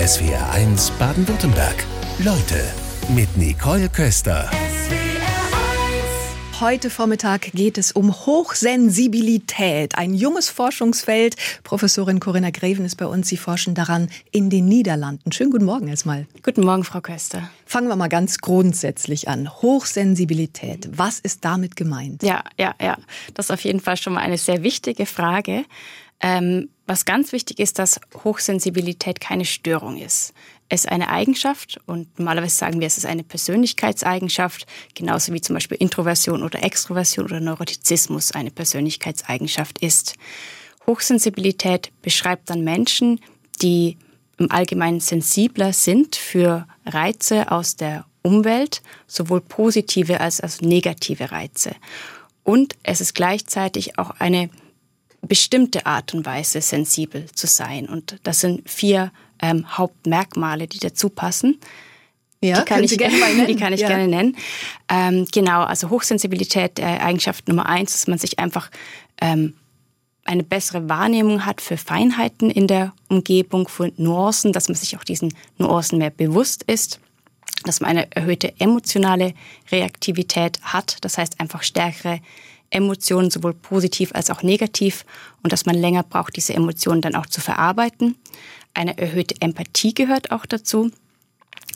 SWR1 Baden-Württemberg. Leute mit Nicole Köster. Heute Vormittag geht es um Hochsensibilität, ein junges Forschungsfeld. Professorin Corinna Greven ist bei uns. Sie forschen daran in den Niederlanden. Schönen guten Morgen erstmal. Guten Morgen, Frau Köster. Fangen wir mal ganz grundsätzlich an. Hochsensibilität, was ist damit gemeint? Ja, ja, ja. Das ist auf jeden Fall schon mal eine sehr wichtige Frage. Ähm, was ganz wichtig ist, dass Hochsensibilität keine Störung ist. Es ist eine Eigenschaft und normalerweise sagen wir, es ist eine Persönlichkeitseigenschaft, genauso wie zum Beispiel Introversion oder Extroversion oder Neurotizismus eine Persönlichkeitseigenschaft ist. Hochsensibilität beschreibt dann Menschen, die im Allgemeinen sensibler sind für Reize aus der Umwelt, sowohl positive als auch negative Reize. Und es ist gleichzeitig auch eine bestimmte Art und Weise sensibel zu sein. Und das sind vier ähm, Hauptmerkmale, die dazu passen. Ja, die kann ich, gerne mal nennen. Die kann ich ja. gerne nennen. Ähm, genau, also Hochsensibilität, äh, Eigenschaft Nummer eins, dass man sich einfach ähm, eine bessere Wahrnehmung hat für Feinheiten in der Umgebung, für Nuancen, dass man sich auch diesen Nuancen mehr bewusst ist, dass man eine erhöhte emotionale Reaktivität hat, das heißt einfach stärkere Emotionen, sowohl positiv als auch negativ, und dass man länger braucht, diese Emotionen dann auch zu verarbeiten. Eine erhöhte Empathie gehört auch dazu.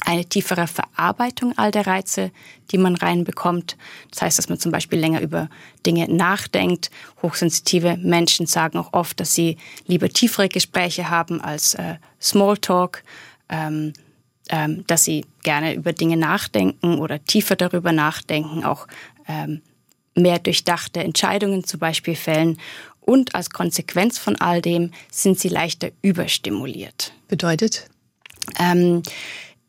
Eine tiefere Verarbeitung all der Reize, die man reinbekommt. Das heißt, dass man zum Beispiel länger über Dinge nachdenkt. Hochsensitive Menschen sagen auch oft, dass sie lieber tiefere Gespräche haben als äh, Smalltalk. Ähm, ähm, dass sie gerne über Dinge nachdenken oder tiefer darüber nachdenken, auch ähm, mehr durchdachte Entscheidungen zum Beispiel fällen. Und als Konsequenz von all dem sind sie leichter überstimuliert. Bedeutet? Ähm,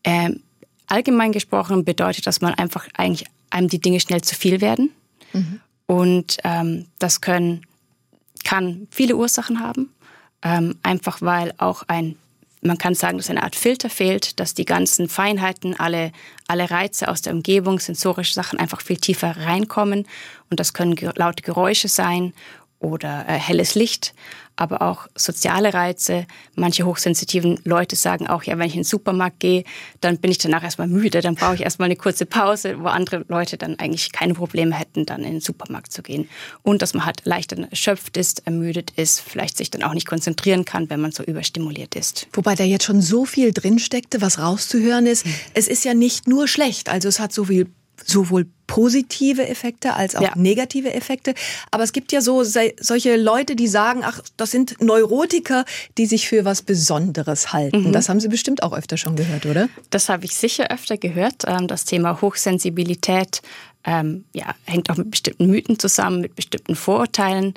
ähm, allgemein gesprochen bedeutet, dass man einfach eigentlich einem die Dinge schnell zu viel werden. Mhm. Und ähm, das können, kann viele Ursachen haben. Ähm, einfach weil auch ein man kann sagen, dass eine Art Filter fehlt, dass die ganzen Feinheiten, alle, alle Reize aus der Umgebung, sensorische Sachen einfach viel tiefer reinkommen. Und das können laute Geräusche sein oder äh, helles Licht aber auch soziale Reize. Manche hochsensitiven Leute sagen auch, ja, wenn ich in den Supermarkt gehe, dann bin ich danach erstmal müde, dann brauche ich erstmal eine kurze Pause, wo andere Leute dann eigentlich keine Probleme hätten, dann in den Supermarkt zu gehen. Und dass man halt leicht erschöpft ist, ermüdet ist, vielleicht sich dann auch nicht konzentrieren kann, wenn man so überstimuliert ist. Wobei da jetzt schon so viel drinsteckte, was rauszuhören ist. Es ist ja nicht nur schlecht, also es hat so viel sowohl positive Effekte als auch ja. negative Effekte. Aber es gibt ja so solche Leute, die sagen, ach, das sind Neurotiker, die sich für was Besonderes halten. Mhm. Das haben Sie bestimmt auch öfter schon gehört, oder? Das habe ich sicher öfter gehört. Ähm, das Thema Hochsensibilität ähm, ja, hängt auch mit bestimmten Mythen zusammen, mit bestimmten Vorurteilen.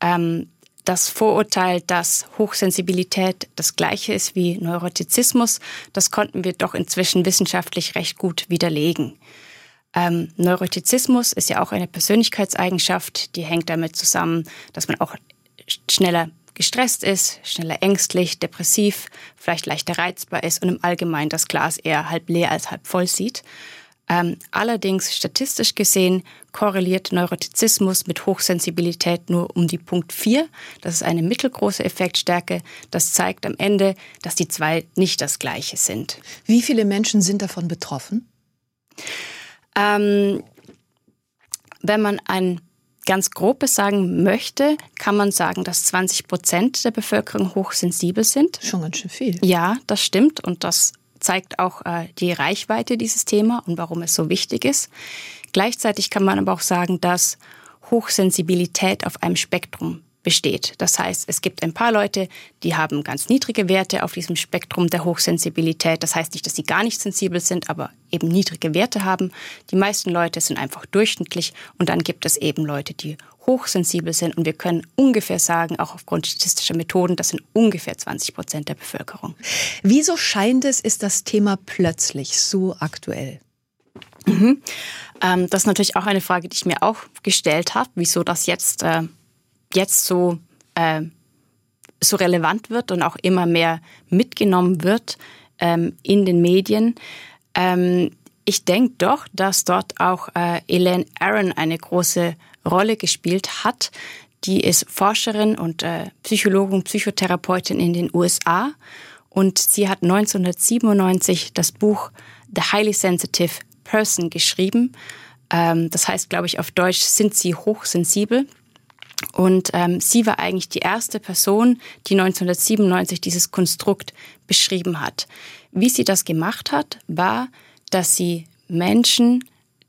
Ähm, das Vorurteil, dass Hochsensibilität das gleiche ist wie Neurotizismus, das konnten wir doch inzwischen wissenschaftlich recht gut widerlegen. Ähm, Neurotizismus ist ja auch eine Persönlichkeitseigenschaft, die hängt damit zusammen, dass man auch schneller gestresst ist, schneller ängstlich, depressiv, vielleicht leichter reizbar ist und im Allgemeinen das Glas eher halb leer als halb voll sieht. Ähm, allerdings statistisch gesehen korreliert Neurotizismus mit Hochsensibilität nur um die Punkt 4. Das ist eine mittelgroße Effektstärke. Das zeigt am Ende, dass die zwei nicht das gleiche sind. Wie viele Menschen sind davon betroffen? Ähm, wenn man ein ganz grobes sagen möchte, kann man sagen, dass 20 Prozent der Bevölkerung hochsensibel sind. Schon ganz schön viel. Ja, das stimmt und das zeigt auch äh, die Reichweite dieses Thema und warum es so wichtig ist. Gleichzeitig kann man aber auch sagen, dass Hochsensibilität auf einem Spektrum besteht. Das heißt, es gibt ein paar Leute, die haben ganz niedrige Werte auf diesem Spektrum der Hochsensibilität. Das heißt nicht, dass sie gar nicht sensibel sind, aber eben niedrige Werte haben. Die meisten Leute sind einfach durchschnittlich und dann gibt es eben Leute, die hochsensibel sind und wir können ungefähr sagen, auch aufgrund statistischer Methoden, das sind ungefähr 20 Prozent der Bevölkerung. Wieso scheint es, ist das Thema plötzlich so aktuell? Mhm. Ähm, das ist natürlich auch eine Frage, die ich mir auch gestellt habe, wieso das jetzt äh, jetzt so, äh, so relevant wird und auch immer mehr mitgenommen wird ähm, in den Medien. Ähm, ich denke doch, dass dort auch äh, Elaine Aaron eine große Rolle gespielt hat. Die ist Forscherin und äh, Psychologin, Psychotherapeutin in den USA Und sie hat 1997 das Buch The Highly Sensitive Person geschrieben. Ähm, das heißt, glaube ich, auf Deutsch sind sie hochsensibel. Und ähm, sie war eigentlich die erste Person, die 1997 dieses Konstrukt beschrieben hat. Wie sie das gemacht hat, war, dass sie Menschen,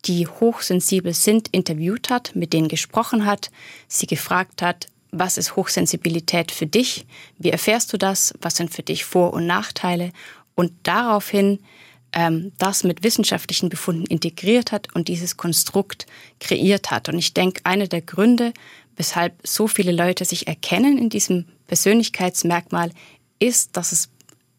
die hochsensibel sind, interviewt hat, mit denen gesprochen hat, sie gefragt hat, was ist Hochsensibilität für dich? Wie erfährst du das? Was sind für dich Vor- und Nachteile? Und daraufhin ähm, das mit wissenschaftlichen Befunden integriert hat und dieses Konstrukt kreiert hat. Und ich denke, einer der Gründe, weshalb so viele Leute sich erkennen in diesem Persönlichkeitsmerkmal, ist, dass es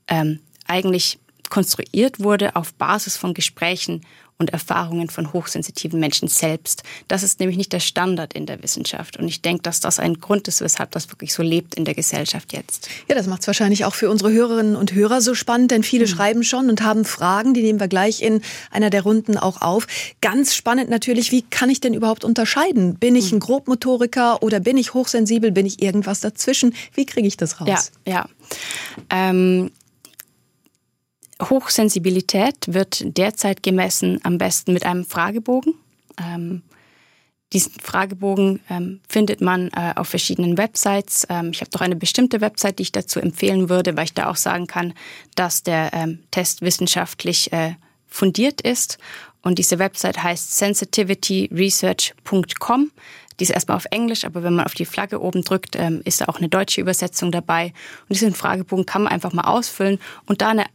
ähm, eigentlich konstruiert wurde auf Basis von Gesprächen und Erfahrungen von hochsensitiven Menschen selbst. Das ist nämlich nicht der Standard in der Wissenschaft. Und ich denke, dass das ein Grund ist, weshalb das wirklich so lebt in der Gesellschaft jetzt. Ja, das macht es wahrscheinlich auch für unsere Hörerinnen und Hörer so spannend, denn viele mhm. schreiben schon und haben Fragen, die nehmen wir gleich in einer der Runden auch auf. Ganz spannend natürlich, wie kann ich denn überhaupt unterscheiden? Bin ich ein mhm. Grobmotoriker oder bin ich hochsensibel? Bin ich irgendwas dazwischen? Wie kriege ich das raus? Ja, ja. Ähm, Hochsensibilität wird derzeit gemessen am besten mit einem Fragebogen. Ähm, diesen Fragebogen ähm, findet man äh, auf verschiedenen Websites. Ähm, ich habe doch eine bestimmte Website, die ich dazu empfehlen würde, weil ich da auch sagen kann, dass der ähm, Test wissenschaftlich äh, fundiert ist. Und diese Website heißt sensitivityresearch.com. Die ist erstmal auf Englisch, aber wenn man auf die Flagge oben drückt, ähm, ist da auch eine deutsche Übersetzung dabei. Und diesen Fragebogen kann man einfach mal ausfüllen und da eine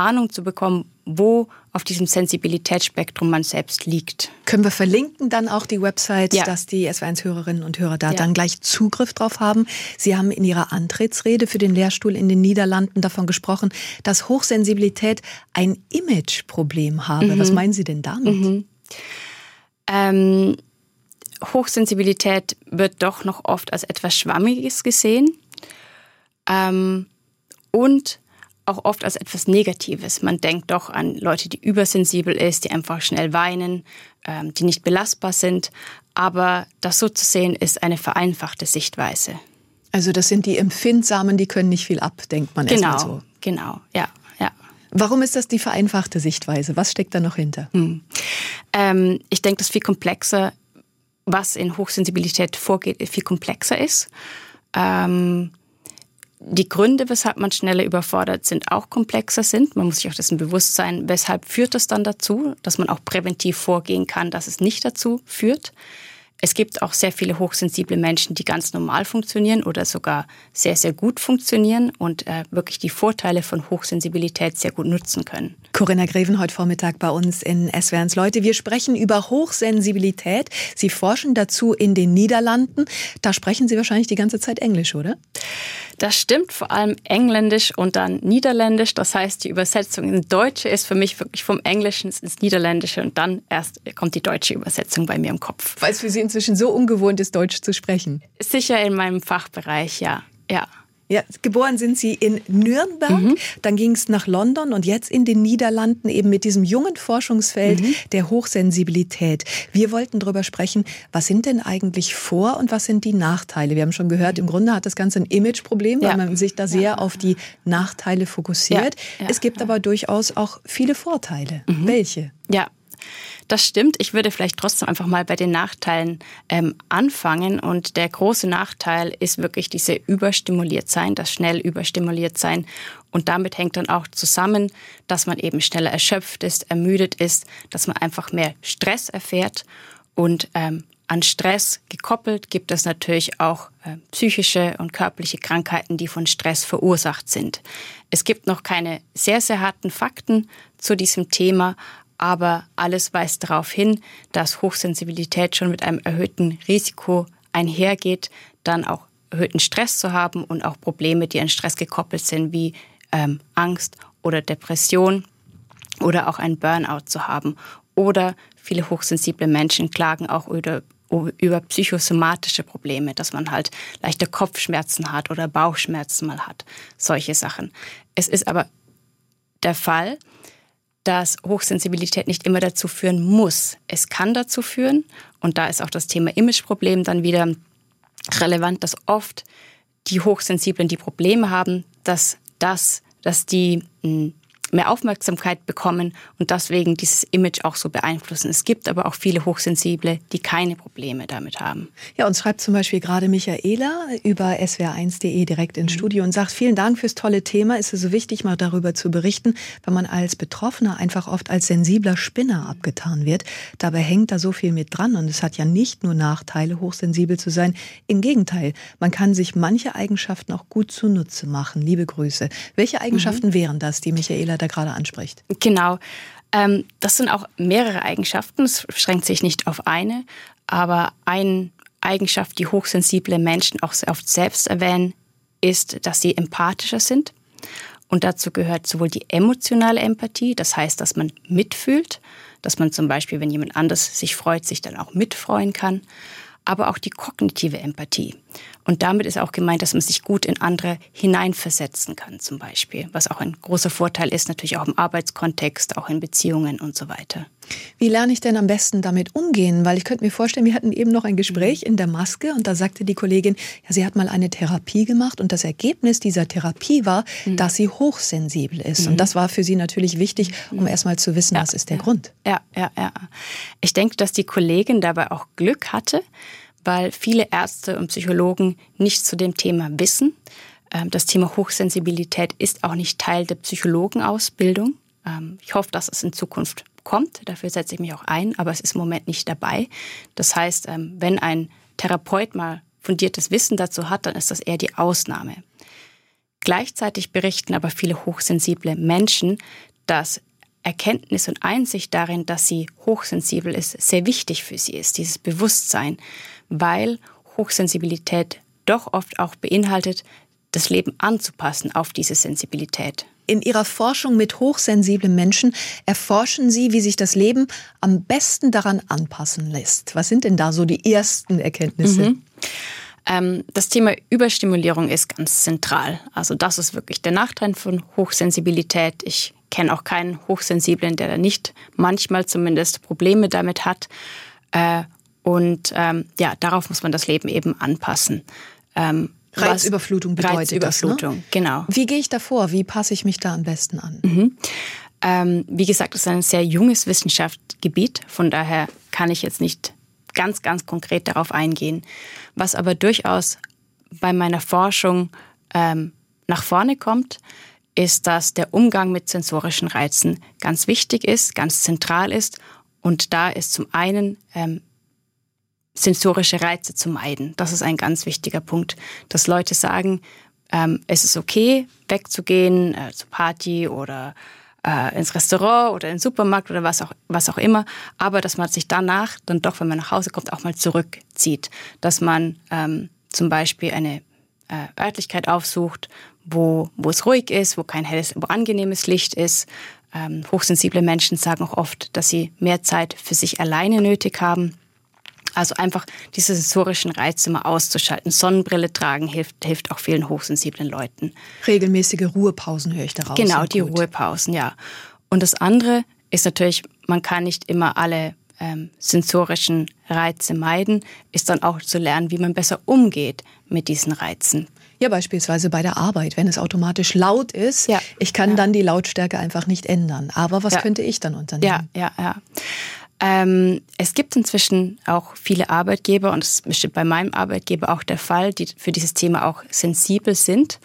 Ahnung zu bekommen, wo auf diesem Sensibilitätsspektrum man selbst liegt. Können wir verlinken dann auch die Website, ja. dass die SW1-Hörerinnen und Hörer da ja. dann gleich Zugriff drauf haben? Sie haben in Ihrer Antrittsrede für den Lehrstuhl in den Niederlanden davon gesprochen, dass Hochsensibilität ein Imageproblem habe. Mhm. Was meinen Sie denn damit? Mhm. Ähm, Hochsensibilität wird doch noch oft als etwas Schwammiges gesehen. Ähm, und auch oft als etwas Negatives. Man denkt doch an Leute, die übersensibel ist, die einfach schnell weinen, ähm, die nicht belastbar sind. Aber das so zu sehen, ist eine vereinfachte Sichtweise. Also das sind die Empfindsamen, die können nicht viel ab, denkt man genau, erstmal so. Genau, ja, ja. Warum ist das die vereinfachte Sichtweise? Was steckt da noch hinter? Hm. Ähm, ich denke, dass viel komplexer, was in Hochsensibilität vorgeht, viel komplexer ist. Ähm, die Gründe, weshalb man schneller überfordert sind, auch komplexer sind. Man muss sich auch dessen bewusst sein, weshalb führt das dann dazu, dass man auch präventiv vorgehen kann, dass es nicht dazu führt. Es gibt auch sehr viele hochsensible Menschen, die ganz normal funktionieren oder sogar sehr, sehr gut funktionieren und äh, wirklich die Vorteile von Hochsensibilität sehr gut nutzen können. Corinna Greven heute Vormittag bei uns in SWRs Leute. Wir sprechen über Hochsensibilität. Sie forschen dazu in den Niederlanden. Da sprechen Sie wahrscheinlich die ganze Zeit Englisch, oder? Das stimmt, vor allem Engländisch und dann Niederländisch. Das heißt, die Übersetzung ins Deutsche ist für mich wirklich vom Englischen ins Niederländische und dann erst kommt die deutsche Übersetzung bei mir im Kopf. Weil es für Sie inzwischen so ungewohnt ist, Deutsch zu sprechen. Sicher in meinem Fachbereich, ja. Ja. Ja, geboren sind Sie in Nürnberg, mhm. dann ging es nach London und jetzt in den Niederlanden eben mit diesem jungen Forschungsfeld mhm. der Hochsensibilität. Wir wollten darüber sprechen, was sind denn eigentlich Vor- und was sind die Nachteile? Wir haben schon gehört, im Grunde hat das Ganze ein Imageproblem, weil ja. man sich da sehr ja. auf die Nachteile fokussiert. Ja. Es gibt aber durchaus auch viele Vorteile. Mhm. Welche? Ja, das stimmt. Ich würde vielleicht trotzdem einfach mal bei den Nachteilen ähm, anfangen. Und der große Nachteil ist wirklich diese überstimuliert sein, das schnell überstimuliert sein. Und damit hängt dann auch zusammen, dass man eben schneller erschöpft ist, ermüdet ist, dass man einfach mehr Stress erfährt. Und ähm, an Stress gekoppelt gibt es natürlich auch äh, psychische und körperliche Krankheiten, die von Stress verursacht sind. Es gibt noch keine sehr, sehr harten Fakten zu diesem Thema, aber alles weist darauf hin, dass Hochsensibilität schon mit einem erhöhten Risiko einhergeht, dann auch erhöhten Stress zu haben und auch Probleme, die an Stress gekoppelt sind, wie ähm, Angst oder Depression oder auch ein Burnout zu haben. Oder viele hochsensible Menschen klagen auch über, über psychosomatische Probleme, dass man halt leichte Kopfschmerzen hat oder Bauchschmerzen mal hat. Solche Sachen. Es ist aber der Fall, dass Hochsensibilität nicht immer dazu führen muss. Es kann dazu führen, und da ist auch das Thema Imageproblem dann wieder relevant, dass oft die Hochsensiblen, die Probleme haben, dass das dass die hm, mehr Aufmerksamkeit bekommen und deswegen dieses Image auch so beeinflussen. Es gibt aber auch viele Hochsensible, die keine Probleme damit haben. Ja, uns schreibt zum Beispiel gerade Michaela über swr1.de direkt ins mhm. Studio und sagt, vielen Dank fürs tolle Thema. Es ist so wichtig, mal darüber zu berichten, weil man als Betroffener einfach oft als sensibler Spinner abgetan wird. Dabei hängt da so viel mit dran und es hat ja nicht nur Nachteile, hochsensibel zu sein. Im Gegenteil, man kann sich manche Eigenschaften auch gut zunutze machen. Liebe Grüße. Welche Eigenschaften mhm. wären das, die Michaela da gerade anspricht. Genau. Ähm, das sind auch mehrere Eigenschaften. Es beschränkt sich nicht auf eine. Aber eine Eigenschaft, die hochsensible Menschen auch sehr oft selbst erwähnen, ist, dass sie empathischer sind. Und dazu gehört sowohl die emotionale Empathie, das heißt, dass man mitfühlt, dass man zum Beispiel, wenn jemand anders sich freut, sich dann auch mitfreuen kann, aber auch die kognitive Empathie. Und damit ist auch gemeint, dass man sich gut in andere hineinversetzen kann, zum Beispiel. Was auch ein großer Vorteil ist, natürlich auch im Arbeitskontext, auch in Beziehungen und so weiter. Wie lerne ich denn am besten damit umgehen? Weil ich könnte mir vorstellen, wir hatten eben noch ein Gespräch in der Maske und da sagte die Kollegin, ja, sie hat mal eine Therapie gemacht und das Ergebnis dieser Therapie war, mhm. dass sie hochsensibel ist. Mhm. Und das war für sie natürlich wichtig, um mhm. erstmal zu wissen, ja, was ist der ja. Grund. Ja, ja, ja. Ich denke, dass die Kollegin dabei auch Glück hatte, weil viele Ärzte und Psychologen nicht zu dem Thema wissen. Ähm, das Thema Hochsensibilität ist auch nicht Teil der Psychologenausbildung. Ähm, ich hoffe, dass es in Zukunft kommt. Dafür setze ich mich auch ein, aber es ist im Moment nicht dabei. Das heißt, ähm, wenn ein Therapeut mal fundiertes Wissen dazu hat, dann ist das eher die Ausnahme. Gleichzeitig berichten aber viele hochsensible Menschen, dass Erkenntnis und Einsicht darin, dass sie hochsensibel ist, sehr wichtig für sie ist, dieses Bewusstsein, weil Hochsensibilität doch oft auch beinhaltet, das Leben anzupassen auf diese Sensibilität. In Ihrer Forschung mit hochsensiblen Menschen erforschen Sie, wie sich das Leben am besten daran anpassen lässt. Was sind denn da so die ersten Erkenntnisse? Mhm. Ähm, das Thema Überstimulierung ist ganz zentral. Also das ist wirklich der Nachteil von Hochsensibilität. Ich kenne auch keinen Hochsensiblen, der da nicht manchmal zumindest Probleme damit hat. Äh, und ähm, ja, darauf muss man das Leben eben anpassen. Ähm, Reizüberflutung bedeutet Reizüberflutung, das, ne? genau. Wie gehe ich da vor? Wie passe ich mich da am besten an? Mhm. Ähm, wie gesagt, es ist ein sehr junges Wissenschaftsgebiet, von daher kann ich jetzt nicht ganz, ganz konkret darauf eingehen. Was aber durchaus bei meiner Forschung ähm, nach vorne kommt, ist, dass der Umgang mit sensorischen Reizen ganz wichtig ist, ganz zentral ist. Und da ist zum einen ähm, sensorische Reize zu meiden. Das ist ein ganz wichtiger Punkt, dass Leute sagen, ähm, es ist okay, wegzugehen äh, zur Party oder äh, ins Restaurant oder in den Supermarkt oder was auch, was auch immer, aber dass man sich danach dann doch, wenn man nach Hause kommt, auch mal zurückzieht. Dass man ähm, zum Beispiel eine äh, Örtlichkeit aufsucht, wo, wo es ruhig ist, wo kein helles, wo angenehmes Licht ist. Ähm, hochsensible Menschen sagen auch oft, dass sie mehr Zeit für sich alleine nötig haben. Also einfach diese sensorischen Reize mal auszuschalten. Sonnenbrille tragen hilft, hilft auch vielen hochsensiblen Leuten. Regelmäßige Ruhepausen höre ich daraus. Genau, die gut. Ruhepausen, ja. Und das andere ist natürlich, man kann nicht immer alle ähm, sensorischen Reize meiden, ist dann auch zu lernen, wie man besser umgeht mit diesen Reizen. Ja, beispielsweise bei der Arbeit, wenn es automatisch laut ist, ja. ich kann ja. dann die Lautstärke einfach nicht ändern. Aber was ja. könnte ich dann unternehmen? Ja, ja, ja. Ähm, es gibt inzwischen auch viele Arbeitgeber, und das ist bei meinem Arbeitgeber auch der Fall, die für dieses Thema auch sensibel sind,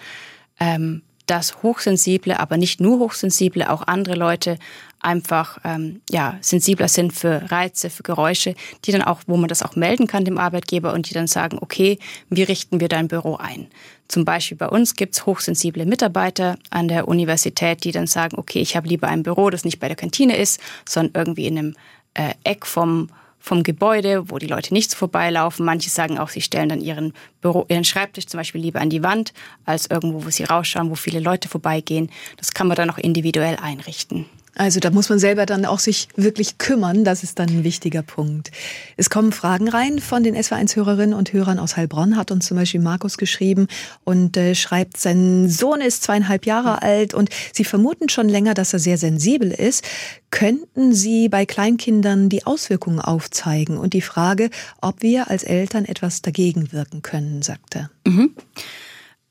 ähm, dass Hochsensible, aber nicht nur Hochsensible, auch andere Leute einfach ähm, ja, sensibler sind für Reize, für Geräusche, die dann auch, wo man das auch melden kann dem Arbeitgeber und die dann sagen, okay, wie richten wir dein Büro ein? Zum Beispiel bei uns gibt's hochsensible Mitarbeiter an der Universität, die dann sagen, okay, ich habe lieber ein Büro, das nicht bei der Kantine ist, sondern irgendwie in einem äh, Eck vom, vom Gebäude, wo die Leute nicht vorbeilaufen. Manche sagen auch, sie stellen dann ihren, Büro, ihren Schreibtisch zum Beispiel lieber an die Wand, als irgendwo, wo sie rausschauen, wo viele Leute vorbeigehen. Das kann man dann auch individuell einrichten. Also da muss man selber dann auch sich wirklich kümmern. Das ist dann ein wichtiger Punkt. Es kommen Fragen rein von den SW1-Hörerinnen und Hörern aus Heilbronn, hat uns zum Beispiel Markus geschrieben und äh, schreibt, sein Sohn ist zweieinhalb Jahre alt und Sie vermuten schon länger, dass er sehr sensibel ist. Könnten Sie bei Kleinkindern die Auswirkungen aufzeigen und die Frage, ob wir als Eltern etwas dagegen wirken können, sagt er. Mhm.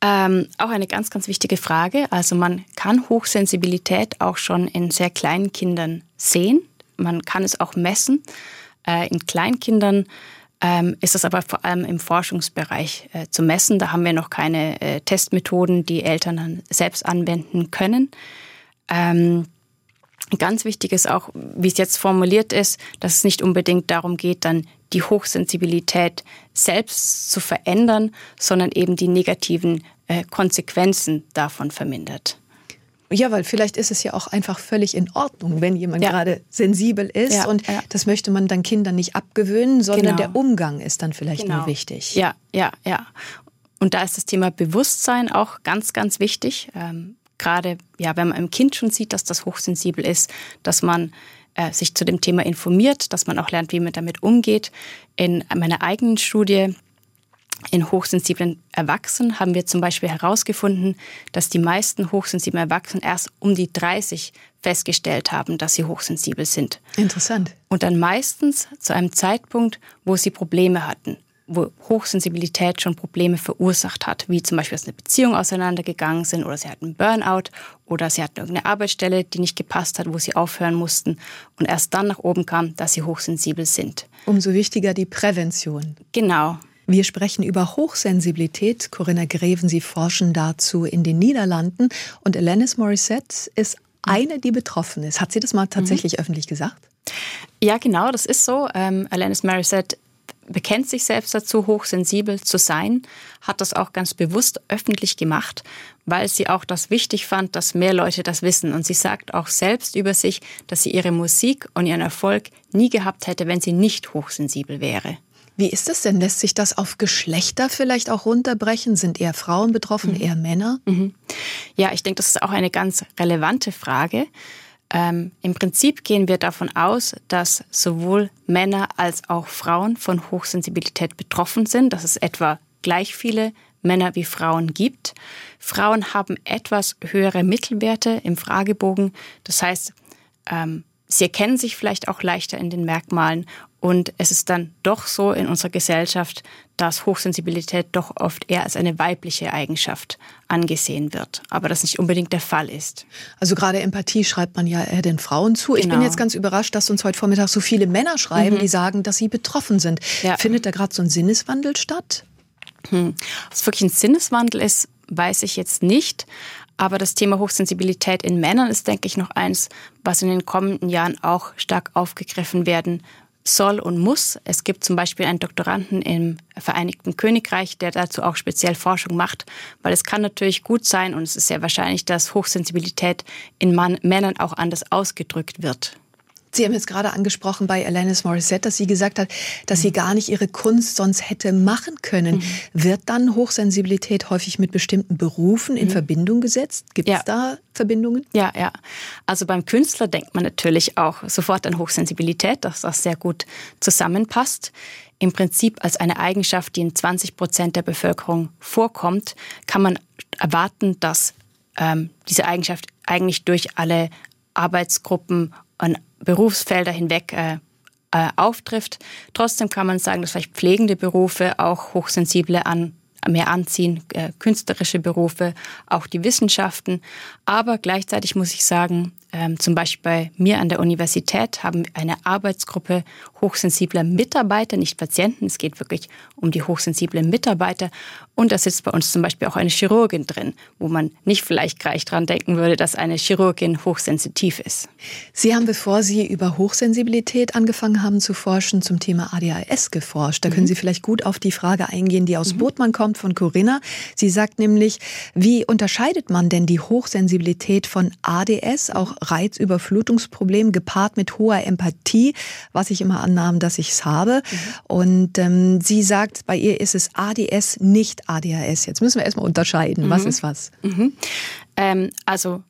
Ähm, auch eine ganz, ganz wichtige Frage. Also man kann Hochsensibilität auch schon in sehr kleinen Kindern sehen. Man kann es auch messen. Äh, in Kleinkindern ähm, ist es aber vor allem im Forschungsbereich äh, zu messen. Da haben wir noch keine äh, Testmethoden, die Eltern dann selbst anwenden können. Ähm, ganz wichtig ist auch, wie es jetzt formuliert ist, dass es nicht unbedingt darum geht, dann die Hochsensibilität selbst zu verändern, sondern eben die negativen äh, Konsequenzen davon vermindert. Ja, weil vielleicht ist es ja auch einfach völlig in Ordnung, wenn jemand ja. gerade sensibel ist. Ja, und ja. das möchte man dann Kindern nicht abgewöhnen, sondern genau. der Umgang ist dann vielleicht genau. nur wichtig. Ja, ja, ja. Und da ist das Thema Bewusstsein auch ganz, ganz wichtig. Ähm, gerade, ja, wenn man im Kind schon sieht, dass das hochsensibel ist, dass man äh, sich zu dem Thema informiert, dass man auch lernt, wie man damit umgeht. In meiner eigenen Studie in hochsensiblen Erwachsenen haben wir zum Beispiel herausgefunden, dass die meisten hochsensiblen Erwachsenen erst um die 30 festgestellt haben, dass sie hochsensibel sind. Interessant. Und dann meistens zu einem Zeitpunkt, wo sie Probleme hatten, wo Hochsensibilität schon Probleme verursacht hat, wie zum Beispiel, dass eine Beziehung auseinandergegangen sind oder sie hatten Burnout oder sie hatten irgendeine Arbeitsstelle, die nicht gepasst hat, wo sie aufhören mussten und erst dann nach oben kam, dass sie hochsensibel sind. Umso wichtiger die Prävention. Genau. Wir sprechen über Hochsensibilität. Corinna Greven, Sie forschen dazu in den Niederlanden. Und Alanis Morissette ist eine, die betroffen ist. Hat sie das mal tatsächlich mhm. öffentlich gesagt? Ja, genau, das ist so. Ähm, Alanis Morissette bekennt sich selbst dazu, hochsensibel zu sein, hat das auch ganz bewusst öffentlich gemacht, weil sie auch das wichtig fand, dass mehr Leute das wissen. Und sie sagt auch selbst über sich, dass sie ihre Musik und ihren Erfolg nie gehabt hätte, wenn sie nicht hochsensibel wäre. Wie ist das denn? Lässt sich das auf Geschlechter vielleicht auch runterbrechen? Sind eher Frauen betroffen, mhm. eher Männer? Mhm. Ja, ich denke, das ist auch eine ganz relevante Frage. Ähm, Im Prinzip gehen wir davon aus, dass sowohl Männer als auch Frauen von Hochsensibilität betroffen sind, dass es etwa gleich viele Männer wie Frauen gibt. Frauen haben etwas höhere Mittelwerte im Fragebogen. Das heißt, ähm, sie erkennen sich vielleicht auch leichter in den Merkmalen und es ist dann doch so in unserer Gesellschaft, dass Hochsensibilität doch oft eher als eine weibliche Eigenschaft angesehen wird, aber das nicht unbedingt der Fall ist. Also gerade Empathie schreibt man ja eher den Frauen zu. Genau. Ich bin genau. jetzt ganz überrascht, dass uns heute Vormittag so viele Männer schreiben, mhm. die sagen, dass sie betroffen sind. Ja. Findet da gerade so ein Sinneswandel statt? Hm. Ob es wirklich ein Sinneswandel ist, weiß ich jetzt nicht. Aber das Thema Hochsensibilität in Männern ist, denke ich, noch eins, was in den kommenden Jahren auch stark aufgegriffen werden soll und muss. Es gibt zum Beispiel einen Doktoranden im Vereinigten Königreich, der dazu auch speziell Forschung macht, weil es kann natürlich gut sein und es ist sehr wahrscheinlich, dass Hochsensibilität in Mann, Männern auch anders ausgedrückt wird. Sie haben jetzt gerade angesprochen bei Alanis Morissette, dass sie gesagt hat, dass sie mhm. gar nicht ihre Kunst sonst hätte machen können. Mhm. Wird dann Hochsensibilität häufig mit bestimmten Berufen in mhm. Verbindung gesetzt? Gibt es ja. da Verbindungen? Ja, ja. Also beim Künstler denkt man natürlich auch sofort an Hochsensibilität, dass das sehr gut zusammenpasst. Im Prinzip als eine Eigenschaft, die in 20 Prozent der Bevölkerung vorkommt, kann man erwarten, dass ähm, diese Eigenschaft eigentlich durch alle Arbeitsgruppen und Berufsfelder hinweg äh, äh, auftrifft. Trotzdem kann man sagen, dass vielleicht pflegende Berufe auch hochsensible an mehr anziehen, äh, künstlerische Berufe, auch die Wissenschaften. Aber gleichzeitig muss ich sagen, ähm, zum Beispiel bei mir an der Universität haben wir eine Arbeitsgruppe hochsensibler Mitarbeiter, nicht Patienten. Es geht wirklich um die hochsensiblen Mitarbeiter. Und da sitzt bei uns zum Beispiel auch eine Chirurgin drin, wo man nicht vielleicht gleich dran denken würde, dass eine Chirurgin hochsensitiv ist. Sie haben, bevor Sie über Hochsensibilität angefangen haben zu forschen, zum Thema ADHS geforscht. Da können mhm. Sie vielleicht gut auf die Frage eingehen, die aus mhm. Botmann kommt von Corinna. Sie sagt nämlich, wie unterscheidet man denn die Hochsensibilität von ADS, auch Reizüberflutungsproblem, gepaart mit hoher Empathie, was ich immer annahm, dass ich es habe. Mhm. Und ähm, sie sagt, bei ihr ist es ADS, nicht ADHS. Jetzt müssen wir erstmal unterscheiden. Mhm. Was ist was? Mhm. Ähm, also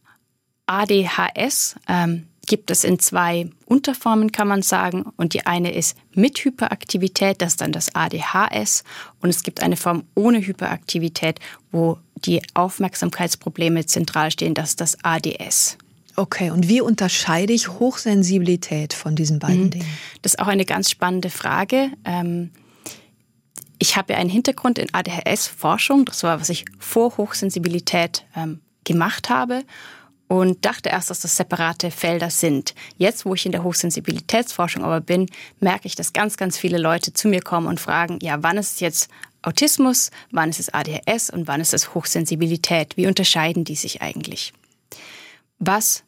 ADHS ähm, gibt es in zwei Unterformen, kann man sagen. Und die eine ist mit Hyperaktivität, das ist dann das ADHS. Und es gibt eine Form ohne Hyperaktivität, wo die Aufmerksamkeitsprobleme zentral stehen, das ist das ADS. Okay, und wie unterscheide ich Hochsensibilität von diesen beiden mhm. Dingen? Das ist auch eine ganz spannende Frage. Ähm, ich habe ja einen Hintergrund in ADHS-Forschung. Das war, was ich vor Hochsensibilität ähm, gemacht habe und dachte erst, dass das separate Felder sind. Jetzt, wo ich in der Hochsensibilitätsforschung aber bin, merke ich, dass ganz, ganz viele Leute zu mir kommen und fragen, ja, wann ist es jetzt Autismus, wann ist es ADHS und wann ist es Hochsensibilität? Wie unterscheiden die sich eigentlich? Was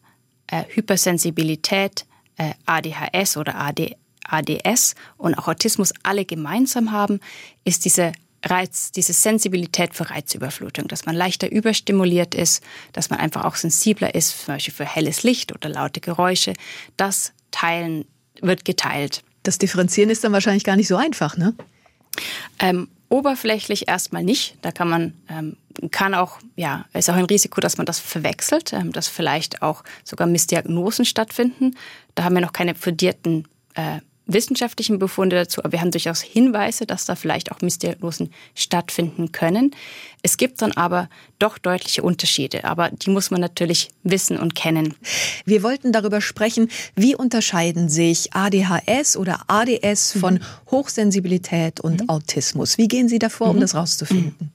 äh, Hypersensibilität, äh, ADHS oder AD, ADS und auch Autismus alle gemeinsam haben, ist diese Reiz, diese Sensibilität für Reizüberflutung, dass man leichter überstimuliert ist, dass man einfach auch sensibler ist, zum Beispiel für helles Licht oder laute Geräusche. Das Teilen wird geteilt. Das Differenzieren ist dann wahrscheinlich gar nicht so einfach, ne? Ähm, oberflächlich erstmal nicht. Da kann man, ähm, kann auch, ja, ist auch ein Risiko, dass man das verwechselt, ähm, dass vielleicht auch sogar Missdiagnosen stattfinden. Da haben wir noch keine fundierten äh, wissenschaftlichen Befunde dazu, aber wir haben durchaus Hinweise, dass da vielleicht auch Missdiagnosen stattfinden können. Es gibt dann aber doch deutliche Unterschiede, aber die muss man natürlich wissen und kennen. Wir wollten darüber sprechen, wie unterscheiden sich ADHS oder ADS von mhm. Hochsensibilität und mhm. Autismus. Wie gehen Sie davor, um mhm. das rauszufinden?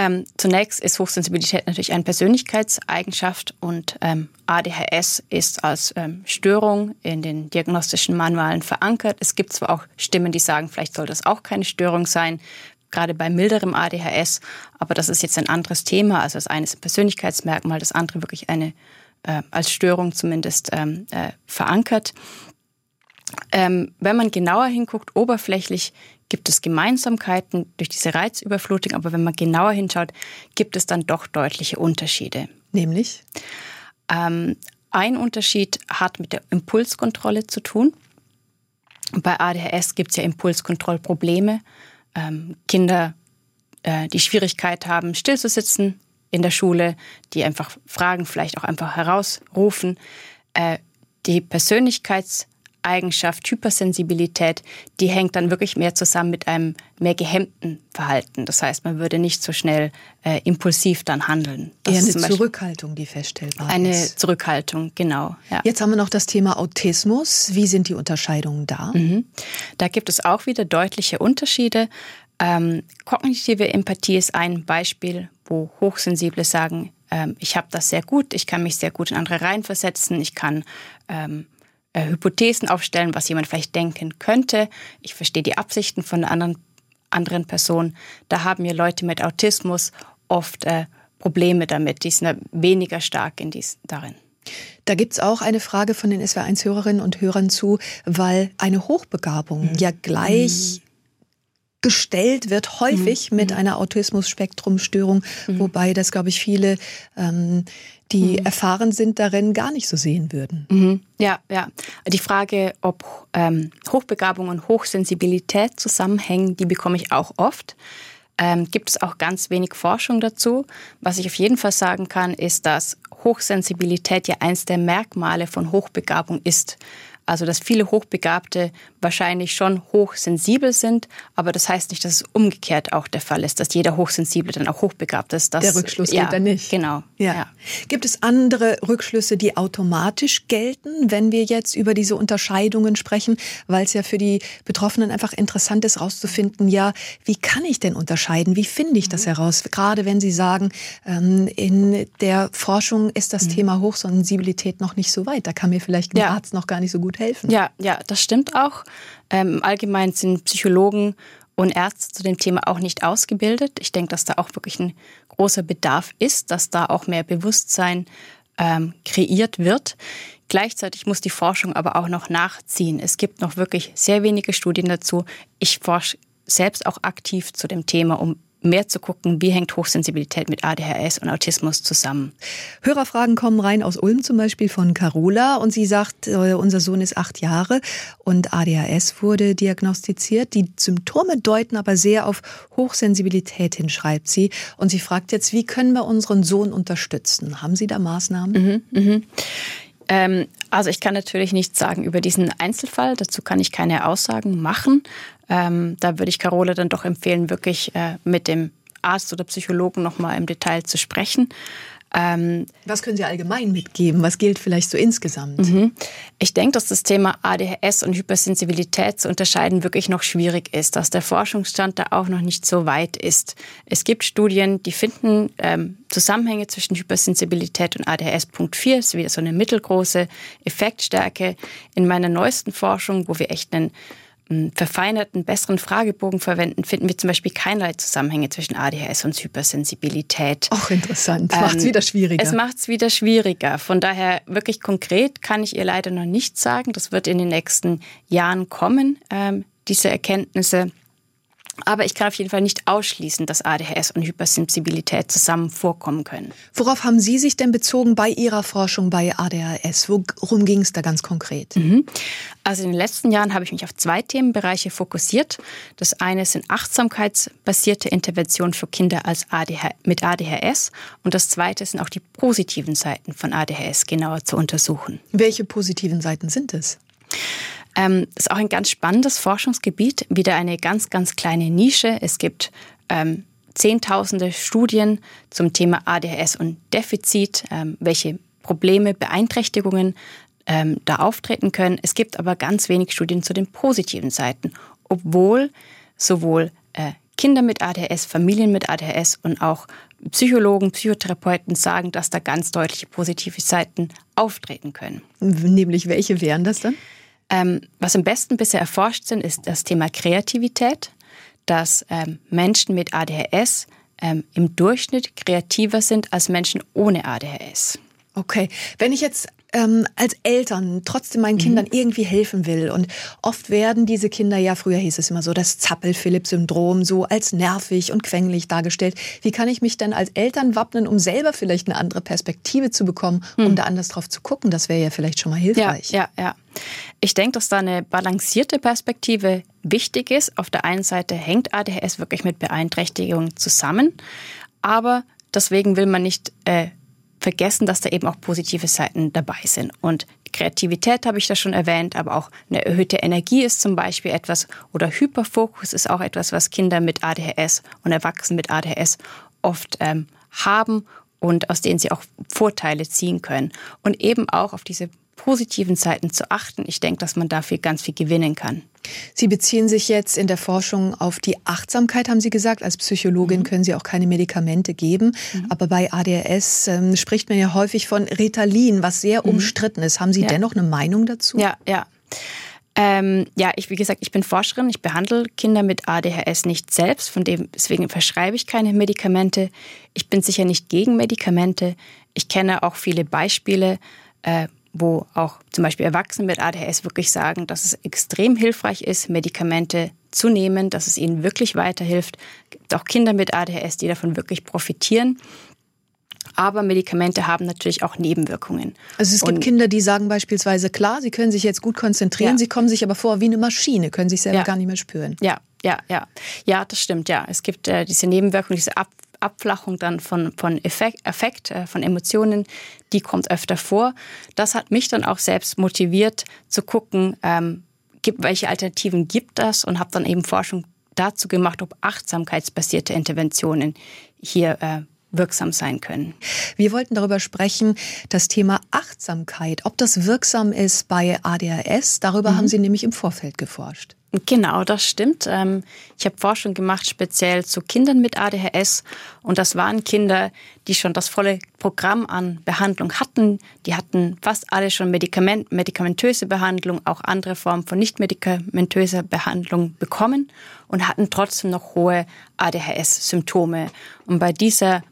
Ähm, zunächst ist Hochsensibilität natürlich eine Persönlichkeitseigenschaft und ähm, ADHS ist als ähm, Störung in den diagnostischen Manualen verankert. Es gibt zwar auch Stimmen, die sagen, vielleicht soll das auch keine Störung sein, gerade bei milderem ADHS, aber das ist jetzt ein anderes Thema. Also das eine ist ein Persönlichkeitsmerkmal, das andere wirklich eine äh, als Störung zumindest ähm, äh, verankert. Ähm, wenn man genauer hinguckt, oberflächlich gibt es Gemeinsamkeiten durch diese Reizüberflutung, aber wenn man genauer hinschaut, gibt es dann doch deutliche Unterschiede. Nämlich? Ähm, ein Unterschied hat mit der Impulskontrolle zu tun. Bei ADHS gibt es ja Impulskontrollprobleme. Ähm, Kinder, äh, die Schwierigkeit haben, stillzusitzen in der Schule, die einfach Fragen vielleicht auch einfach herausrufen. Äh, die Persönlichkeits- Eigenschaft, Hypersensibilität, die hängt dann wirklich mehr zusammen mit einem mehr gehemmten Verhalten. Das heißt, man würde nicht so schnell äh, impulsiv dann handeln. Das Eher eine Zurückhaltung, die feststellbar eine ist. Eine Zurückhaltung, genau. Ja. Jetzt haben wir noch das Thema Autismus. Wie sind die Unterscheidungen da? Mhm. Da gibt es auch wieder deutliche Unterschiede. Ähm, kognitive Empathie ist ein Beispiel, wo Hochsensible sagen, ähm, ich habe das sehr gut, ich kann mich sehr gut in andere reinversetzen, ich kann ähm, äh, Hypothesen aufstellen, was jemand vielleicht denken könnte. Ich verstehe die Absichten von einer anderen, anderen Person. Da haben wir Leute mit Autismus oft äh, Probleme damit. Die sind weniger stark in dies, darin. Da gibt es auch eine Frage von den SW1-Hörerinnen und Hörern zu, weil eine Hochbegabung mhm. ja gleich mhm gestellt wird, häufig mhm. mit mhm. einer Autismus-Spektrum-Störung, mhm. wobei das, glaube ich, viele, ähm, die mhm. erfahren sind darin, gar nicht so sehen würden. Mhm. Ja, ja. Die Frage, ob ähm, Hochbegabung und Hochsensibilität zusammenhängen, die bekomme ich auch oft. Ähm, gibt es auch ganz wenig Forschung dazu. Was ich auf jeden Fall sagen kann, ist, dass Hochsensibilität ja eins der Merkmale von Hochbegabung ist. Also dass viele Hochbegabte wahrscheinlich schon hochsensibel sind, aber das heißt nicht, dass es umgekehrt auch der Fall ist, dass jeder Hochsensible dann auch hochbegabt ist. Das, der Rückschluss ja, geht dann nicht. Genau. Ja. ja. Gibt es andere Rückschlüsse, die automatisch gelten, wenn wir jetzt über diese Unterscheidungen sprechen, weil es ja für die Betroffenen einfach interessant ist, herauszufinden, ja, wie kann ich denn unterscheiden? Wie finde ich das mhm. heraus? Gerade wenn Sie sagen, ähm, in der Forschung ist das mhm. Thema Hochsensibilität noch nicht so weit. Da kann mir vielleicht ein ja. Arzt noch gar nicht so gut helfen. Ja, ja, das stimmt auch. Ähm, allgemein sind Psychologen und Ärzte zu dem Thema auch nicht ausgebildet. Ich denke, dass da auch wirklich ein großer Bedarf ist, dass da auch mehr Bewusstsein ähm, kreiert wird. Gleichzeitig muss die Forschung aber auch noch nachziehen. Es gibt noch wirklich sehr wenige Studien dazu. Ich forsche selbst auch aktiv zu dem Thema, um mehr zu gucken, wie hängt Hochsensibilität mit ADHS und Autismus zusammen. Hörerfragen kommen rein aus Ulm zum Beispiel von Carola und sie sagt, äh, unser Sohn ist acht Jahre und ADHS wurde diagnostiziert. Die Symptome deuten aber sehr auf Hochsensibilität hin, schreibt sie. Und sie fragt jetzt, wie können wir unseren Sohn unterstützen? Haben Sie da Maßnahmen? Mhm, mh. Ähm, also ich kann natürlich nichts sagen über diesen Einzelfall. Dazu kann ich keine Aussagen machen. Ähm, da würde ich Carola dann doch empfehlen, wirklich äh, mit dem Arzt oder Psychologen nochmal im Detail zu sprechen. Ähm, Was können Sie allgemein mitgeben? Was gilt vielleicht so insgesamt? Mhm. Ich denke, dass das Thema ADHS und Hypersensibilität zu unterscheiden wirklich noch schwierig ist, dass der Forschungsstand da auch noch nicht so weit ist. Es gibt Studien, die finden ähm, Zusammenhänge zwischen Hypersensibilität und ADHS. Punkt 4 ist wieder so eine mittelgroße Effektstärke. In meiner neuesten Forschung, wo wir echt einen verfeinerten, besseren Fragebogen verwenden, finden wir zum Beispiel keinerlei Zusammenhänge zwischen ADHS und Hypersensibilität. Auch interessant. Macht es ähm, wieder schwieriger. Es macht es wieder schwieriger. Von daher wirklich konkret kann ich ihr leider noch nichts sagen. Das wird in den nächsten Jahren kommen, ähm, diese Erkenntnisse. Aber ich kann auf jeden Fall nicht ausschließen, dass ADHS und Hypersensibilität zusammen vorkommen können. Worauf haben Sie sich denn bezogen bei Ihrer Forschung bei ADHS? Worum ging es da ganz konkret? Mhm. Also in den letzten Jahren habe ich mich auf zwei Themenbereiche fokussiert. Das eine sind achtsamkeitsbasierte Interventionen für Kinder als ADH mit ADHS und das zweite sind auch die positiven Seiten von ADHS genauer zu untersuchen. Welche positiven Seiten sind es? Ähm, ist auch ein ganz spannendes Forschungsgebiet, wieder eine ganz, ganz kleine Nische. Es gibt ähm, Zehntausende Studien zum Thema ADHS und Defizit, ähm, welche Probleme, Beeinträchtigungen ähm, da auftreten können. Es gibt aber ganz wenig Studien zu den positiven Seiten, obwohl sowohl äh, Kinder mit ADHS, Familien mit ADHS und auch Psychologen, Psychotherapeuten sagen, dass da ganz deutliche positive Seiten auftreten können. Nämlich welche wären das dann? Ähm, was am besten bisher erforscht sind, ist das Thema Kreativität, dass ähm, Menschen mit ADHS ähm, im Durchschnitt kreativer sind als Menschen ohne ADHS. Okay, wenn ich jetzt ähm, als Eltern trotzdem meinen mhm. Kindern irgendwie helfen will. Und oft werden diese Kinder, ja, früher hieß es immer so, das Zappel-Philipp-Syndrom, so als nervig und quengelig dargestellt. Wie kann ich mich denn als Eltern wappnen, um selber vielleicht eine andere Perspektive zu bekommen, mhm. um da anders drauf zu gucken? Das wäre ja vielleicht schon mal hilfreich. Ja, ja, ja. Ich denke, dass da eine balancierte Perspektive wichtig ist. Auf der einen Seite hängt ADHS wirklich mit Beeinträchtigung zusammen, aber deswegen will man nicht äh, vergessen, dass da eben auch positive Seiten dabei sind. Und Kreativität habe ich da schon erwähnt, aber auch eine erhöhte Energie ist zum Beispiel etwas oder Hyperfokus ist auch etwas, was Kinder mit ADHS und Erwachsene mit ADHS oft ähm, haben und aus denen sie auch Vorteile ziehen können. Und eben auch auf diese positiven Seiten zu achten. Ich denke, dass man dafür ganz viel gewinnen kann. Sie beziehen sich jetzt in der Forschung auf die Achtsamkeit, haben Sie gesagt. Als Psychologin mhm. können Sie auch keine Medikamente geben. Mhm. Aber bei ADHS ähm, spricht man ja häufig von Ritalin, was sehr mhm. umstritten ist. Haben Sie ja. dennoch eine Meinung dazu? Ja, ja. Ähm, ja, ich, wie gesagt, ich bin Forscherin. Ich behandle Kinder mit ADHS nicht selbst. Von dem, deswegen verschreibe ich keine Medikamente. Ich bin sicher nicht gegen Medikamente. Ich kenne auch viele Beispiele, äh, wo auch zum Beispiel Erwachsene mit ADHS wirklich sagen, dass es extrem hilfreich ist, Medikamente zu nehmen, dass es ihnen wirklich weiterhilft. Es gibt auch Kinder mit ADHS, die davon wirklich profitieren. Aber Medikamente haben natürlich auch Nebenwirkungen. Also es gibt Und Kinder, die sagen beispielsweise, klar, sie können sich jetzt gut konzentrieren, ja. sie kommen sich aber vor wie eine Maschine, können sich selber ja. gar nicht mehr spüren. Ja, ja, ja. Ja, das stimmt, ja. Es gibt äh, diese Nebenwirkungen, diese Ab Abflachung dann von, von Effekt, Effekt äh, von Emotionen, die kommt öfter vor. Das hat mich dann auch selbst motiviert zu gucken, ähm, gibt, welche Alternativen gibt das und habe dann eben Forschung dazu gemacht, ob achtsamkeitsbasierte Interventionen hier äh, wirksam sein können. Wir wollten darüber sprechen, das Thema Achtsamkeit, ob das wirksam ist bei ADHS. Darüber mhm. haben Sie nämlich im Vorfeld geforscht. Genau, das stimmt. Ähm, ich habe Forschung gemacht speziell zu Kindern mit ADHS und das waren Kinder, die schon das volle Programm an Behandlung hatten. Die hatten fast alle schon Medikament, medikamentöse Behandlung, auch andere Formen von nicht medikamentöser Behandlung bekommen und hatten trotzdem noch hohe ADHS-Symptome. Und bei dieser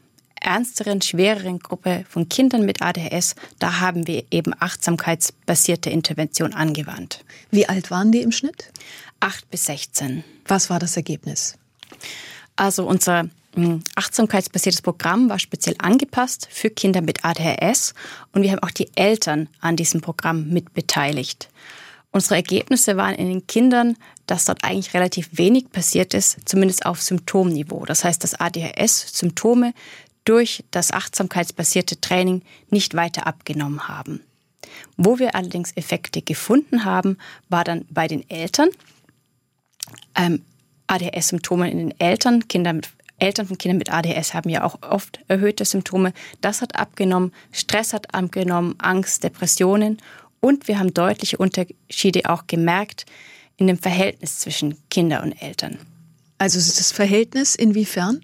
ernsteren, schwereren Gruppe von Kindern mit ADHS, da haben wir eben achtsamkeitsbasierte Intervention angewandt. Wie alt waren die im Schnitt? 8 bis 16. Was war das Ergebnis? Also unser hm, achtsamkeitsbasiertes Programm war speziell angepasst für Kinder mit ADHS und wir haben auch die Eltern an diesem Programm mit beteiligt. Unsere Ergebnisse waren in den Kindern, dass dort eigentlich relativ wenig passiert ist, zumindest auf Symptomniveau. Das heißt, dass ADHS-Symptome durch das achtsamkeitsbasierte Training nicht weiter abgenommen haben. Wo wir allerdings Effekte gefunden haben, war dann bei den Eltern, ähm, ADHS-Symptome in den Eltern, Kinder mit Eltern von Kindern mit ADHS haben ja auch oft erhöhte Symptome. Das hat abgenommen, Stress hat abgenommen, Angst, Depressionen. Und wir haben deutliche Unterschiede auch gemerkt in dem Verhältnis zwischen Kinder und Eltern. Also das Verhältnis inwiefern?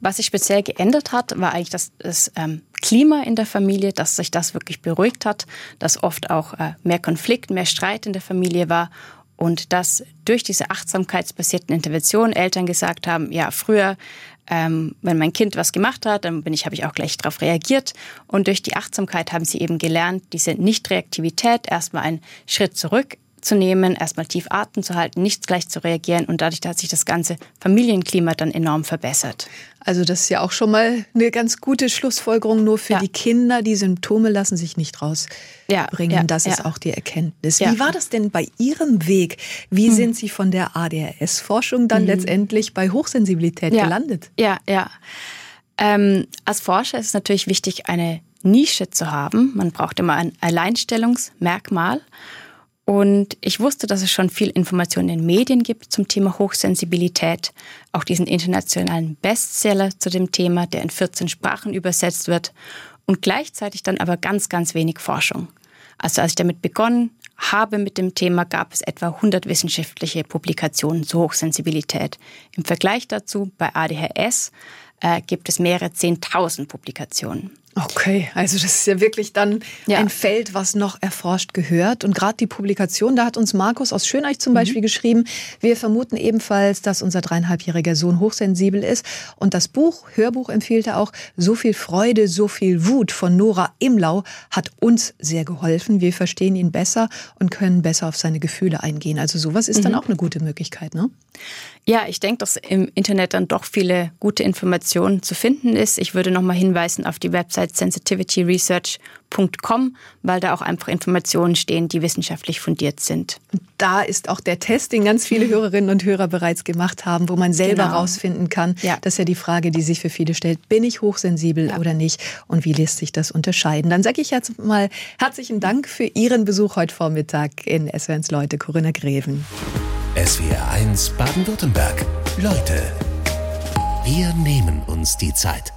Was sich speziell geändert hat, war eigentlich das, das ähm, Klima in der Familie, dass sich das wirklich beruhigt hat, dass oft auch äh, mehr Konflikt, mehr Streit in der Familie war und dass durch diese achtsamkeitsbasierten Interventionen Eltern gesagt haben, ja, früher, ähm, wenn mein Kind was gemacht hat, dann bin ich, habe ich auch gleich darauf reagiert. Und durch die Achtsamkeit haben sie eben gelernt, diese Nichtreaktivität erstmal einen Schritt zurück zu nehmen, erstmal tief atmen zu halten, nicht gleich zu reagieren und dadurch hat sich das ganze Familienklima dann enorm verbessert. Also das ist ja auch schon mal eine ganz gute Schlussfolgerung nur für ja. die Kinder. Die Symptome lassen sich nicht rausbringen. Ja, ja, das ist auch die Erkenntnis. Wie war das denn bei Ihrem Weg? Wie hm. sind Sie von der ADHS-Forschung dann hm. letztendlich bei Hochsensibilität gelandet? Ja, ja. Ähm, als Forscher ist es natürlich wichtig, eine Nische zu haben. Man braucht immer ein Alleinstellungsmerkmal. Und ich wusste, dass es schon viel Information in den Medien gibt zum Thema Hochsensibilität. Auch diesen internationalen Bestseller zu dem Thema, der in 14 Sprachen übersetzt wird. Und gleichzeitig dann aber ganz, ganz wenig Forschung. Also als ich damit begonnen habe mit dem Thema, gab es etwa 100 wissenschaftliche Publikationen zur Hochsensibilität. Im Vergleich dazu bei ADHS äh, gibt es mehrere 10.000 Publikationen. Okay, also das ist ja wirklich dann ja. ein Feld, was noch erforscht gehört. Und gerade die Publikation, da hat uns Markus aus Schöneich zum mhm. Beispiel geschrieben, wir vermuten ebenfalls, dass unser dreieinhalbjähriger Sohn hochsensibel ist. Und das Buch, Hörbuch empfiehlt er auch, So viel Freude, so viel Wut von Nora Imlau hat uns sehr geholfen. Wir verstehen ihn besser und können besser auf seine Gefühle eingehen. Also sowas ist mhm. dann auch eine gute Möglichkeit, ne? Ja, ich denke, dass im Internet dann doch viele gute Informationen zu finden ist. Ich würde nochmal hinweisen auf die Website sensitivityresearch.com, weil da auch einfach Informationen stehen, die wissenschaftlich fundiert sind. Da ist auch der Test, den ganz viele Hörerinnen und Hörer bereits gemacht haben, wo man selber genau. rausfinden kann. Ja. Das ist ja die Frage, die sich für viele stellt. Bin ich hochsensibel ja. oder nicht? Und wie lässt sich das unterscheiden? Dann sage ich jetzt mal herzlichen Dank für Ihren Besuch heute Vormittag in SWRs Leute, Corinna Greven. SWR1 Baden-Württemberg. Leute, wir nehmen uns die Zeit.